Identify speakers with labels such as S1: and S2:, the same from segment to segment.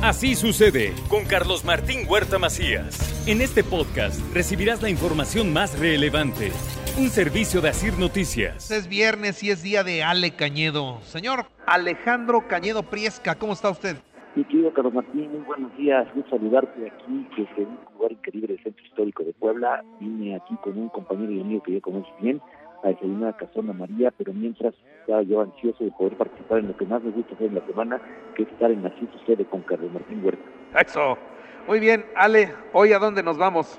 S1: Así sucede con Carlos Martín Huerta Macías. En este podcast recibirás la información más relevante. Un servicio de Asir Noticias.
S2: Es viernes y es día de Ale Cañedo. Señor Alejandro Cañedo Priesca, ¿cómo está usted?
S3: Mi querido Carlos Martín, muy buenos días. Un saludarte aquí desde un lugar increíble del Centro Histórico de Puebla. Vine aquí con un compañero y amigo que ya conoces bien a desayunar a Casona María, pero mientras estaba yo ansioso de poder participar en lo que más me gusta hacer en la semana, que es estar en Así Sucede con Carlos Martín Huerta.
S2: Eso. Muy bien, Ale, ¿hoy a dónde nos vamos?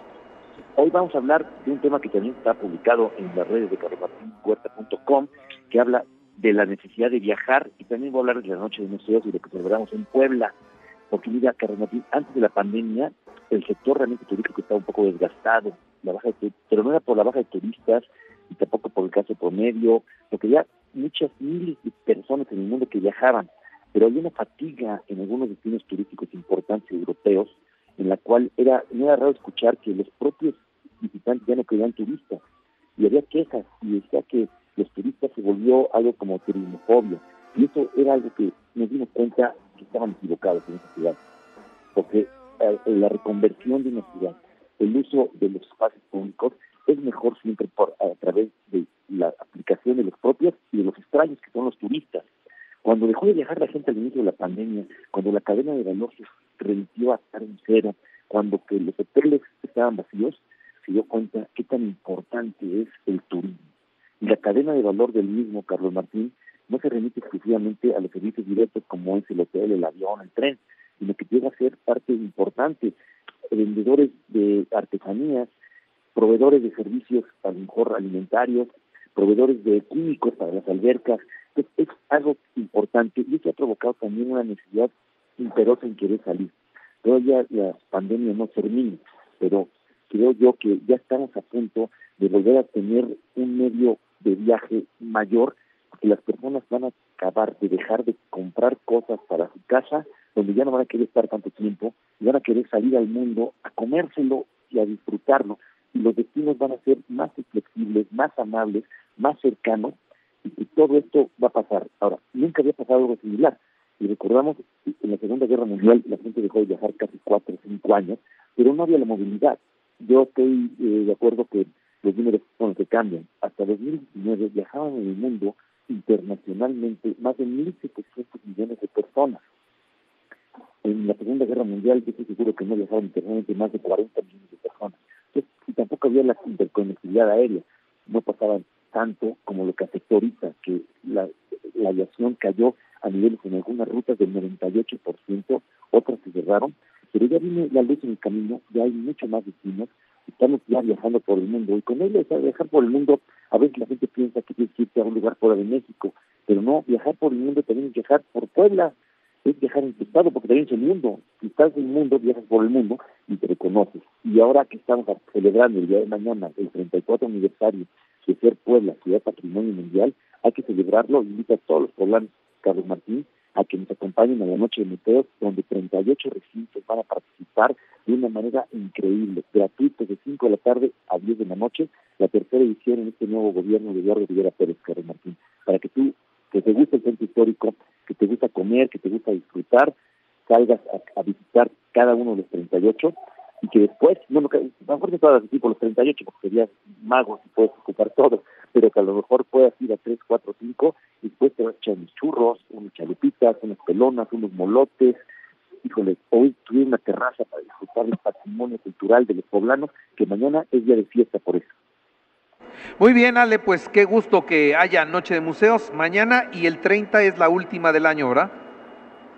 S3: Hoy vamos a hablar de un tema que también está publicado en las redes de carlosmartinhuerta.com, que habla de la necesidad de viajar y también voy a hablar de la noche de museos y de lo que celebramos en Puebla. Porque mira, Carlos Martín, antes de la pandemia, el sector realmente turístico estaba un poco desgastado, la baja de, pero no era por la baja de turistas y tampoco por el caso promedio, porque había muchas miles de personas en el mundo que viajaban, pero había una fatiga en algunos destinos turísticos importantes europeos, en la cual era, no era raro escuchar que los propios visitantes ya no querían turistas, y había quejas, y decía que los turistas se volvió algo como turismofobia. Y eso era algo que nos dimos cuenta que estaban equivocados en esa ciudad. Porque eh, la reconversión de una ciudad, el uso de los espacios públicos, es mejor siempre por, a través de la aplicación de los propios y de los extraños que son los turistas. Cuando dejó de viajar la gente al inicio de la pandemia, cuando la cadena de valor se remitió a estar en cero, cuando los hoteles estaban vacíos, se dio cuenta qué tan importante es el turismo y la cadena de valor del mismo, Carlos Martín, no se remite exclusivamente a los servicios directos como es el hotel, el avión, el tren, sino que llega a ser parte importante. Vendedores de artesanías, proveedores de servicios, a lo mejor alimentarios, proveedores de químicos para las albercas. Es, algo importante y eso ha provocado también una necesidad imperosa en querer salir. Todavía la pandemia no termina, pero creo yo que ya estamos a punto de volver a tener un medio de viaje mayor, porque las personas van a acabar de dejar de comprar cosas para su casa, donde ya no van a querer estar tanto tiempo, y van a querer salir al mundo a comérselo y a disfrutarlo. Y los destinos van a ser más flexibles, más amables, más cercanos, y, todo esto va a pasar. Ahora, nunca había pasado algo similar. Y recordamos, en la Segunda Guerra Mundial la gente dejó de viajar casi cuatro o cinco años, pero no había la movilidad. Yo estoy eh, de acuerdo que los números son los que cambian. Hasta 2019 viajaban en el mundo internacionalmente más de 1.700 millones de personas. En la Segunda Guerra Mundial yo estoy seguro que no viajaban internamente más de 40 millones de personas. Y tampoco había la interconectividad aérea. No pasaban tanto como lo que afectó ahorita, que la, la aviación cayó a niveles en algunas rutas del 98%, otras se cerraron, pero ya viene la luz en el camino, ya hay mucho más destinos, estamos ya viajando por el mundo y con ello viajar por el mundo a veces la gente piensa que tienes que irte a un lugar fuera de México pero no viajar por el mundo también es viajar por Puebla es viajar en tu estado porque también es el mundo si estás en el mundo viajas por el mundo y te reconoces y ahora que estamos celebrando el día de mañana el 34 aniversario de ser Puebla ciudad patrimonio mundial hay que celebrarlo. Invita a todos los poblanos Carlos Martín a que nos acompañen a la noche de museos, donde 38 recintos van a participar de una manera increíble, gratuito de 5 de la tarde a 10 de la noche, la tercera edición en este nuevo gobierno de Eduardo Rivera Pérez Carlos Martín, para que tú, que te gusta el centro histórico, que te gusta comer, que te gusta disfrutar, salgas a, visitar cada uno de los 38 y que después, no, no, a lo mejor puedas decir por los 38 porque serías mago y puedes ocupar todo, pero que a lo mejor puedas ir a 3, 4, 5 y después te vas a echar unos churros, unas chalupitas, unas pelonas, unos molotes. Híjole, hoy tuve una terraza para disfrutar del patrimonio cultural de los poblanos, que mañana es día de fiesta por eso.
S2: Muy bien, Ale, pues qué gusto que haya Noche de Museos mañana y el 30 es la última del año, ¿verdad?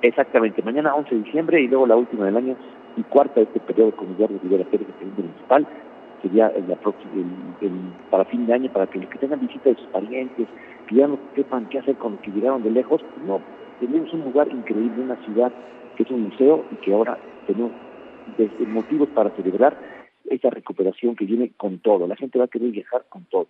S3: Exactamente, mañana 11 de diciembre y luego la última del año y cuarta de este periodo con de Rivera Pérez, el municipal, sería el, el, para fin de año, para que los que tengan visita de sus parientes, que ya no sepan qué hacer con los que llegaron de lejos, no, tenemos un lugar increíble, una ciudad que es un museo y que ahora tenemos desde motivos para celebrar esa recuperación que viene con todo. La gente va a querer viajar con todo.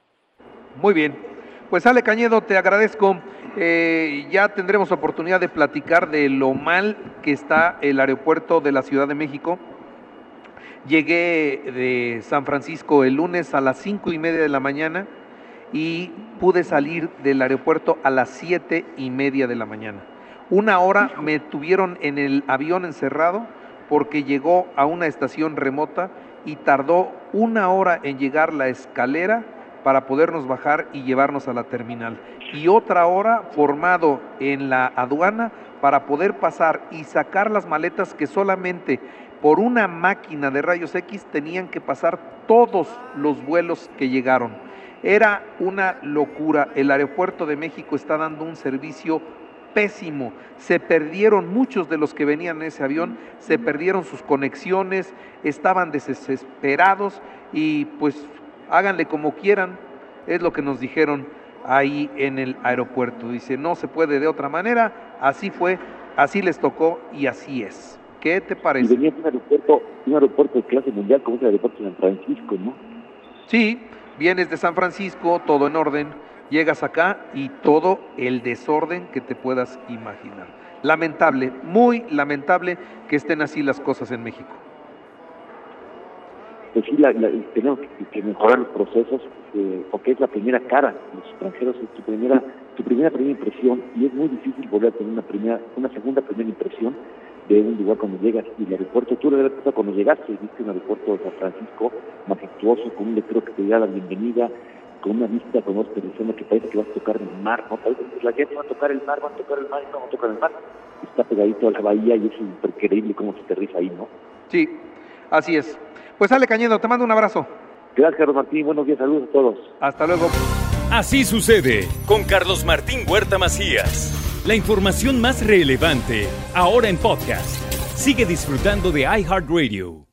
S2: Muy bien. Pues Ale Cañedo, te agradezco. Eh, ya tendremos oportunidad de platicar de lo mal que está el aeropuerto de la Ciudad de México. Llegué de San Francisco el lunes a las cinco y media de la mañana y pude salir del aeropuerto a las siete y media de la mañana. Una hora me tuvieron en el avión encerrado porque llegó a una estación remota y tardó una hora en llegar la escalera para podernos bajar y llevarnos a la terminal. Y otra hora formado en la aduana para poder pasar y sacar las maletas que solamente por una máquina de rayos X tenían que pasar todos los vuelos que llegaron. Era una locura. El aeropuerto de México está dando un servicio pésimo. Se perdieron muchos de los que venían en ese avión, se perdieron sus conexiones, estaban desesperados y pues háganle como quieran, es lo que nos dijeron ahí en el aeropuerto. Dice, no se puede de otra manera, así fue, así les tocó y así es. ¿Qué te parece?
S3: Y venía un aeropuerto, un aeropuerto de clase mundial como es el aeropuerto de San Francisco, ¿no?
S2: Sí, vienes de San Francisco, todo en orden, llegas acá y todo el desorden que te puedas imaginar. Lamentable, muy lamentable que estén así las cosas en México
S3: pues sí, tenemos que, mejorar los procesos, eh, porque es la primera cara, los extranjeros es tu primera, tu primera primera impresión, y es muy difícil volver a tener una primera, una segunda primera impresión de un lugar cuando llegas. Y el aeropuerto, tú de verdad cuando llegaste, viste un aeropuerto de San Francisco, majestuoso, con un letrero que te da la bienvenida, con una vista, con una diciendo que parece que vas a tocar el mar, ¿no? Parece que la gente va a tocar el mar, va a tocar el mar, y no va a tocar el mar. Está pegadito a la bahía y es increíble cómo se aterriza ahí, ¿no?
S2: Sí, así es. Pues Ale Cañedo, te mando un abrazo.
S3: Gracias, Carlos Martín. Buenos días, saludos a todos.
S2: Hasta luego.
S1: Así sucede con Carlos Martín Huerta Macías. La información más relevante, ahora en podcast. Sigue disfrutando de iHeartRadio.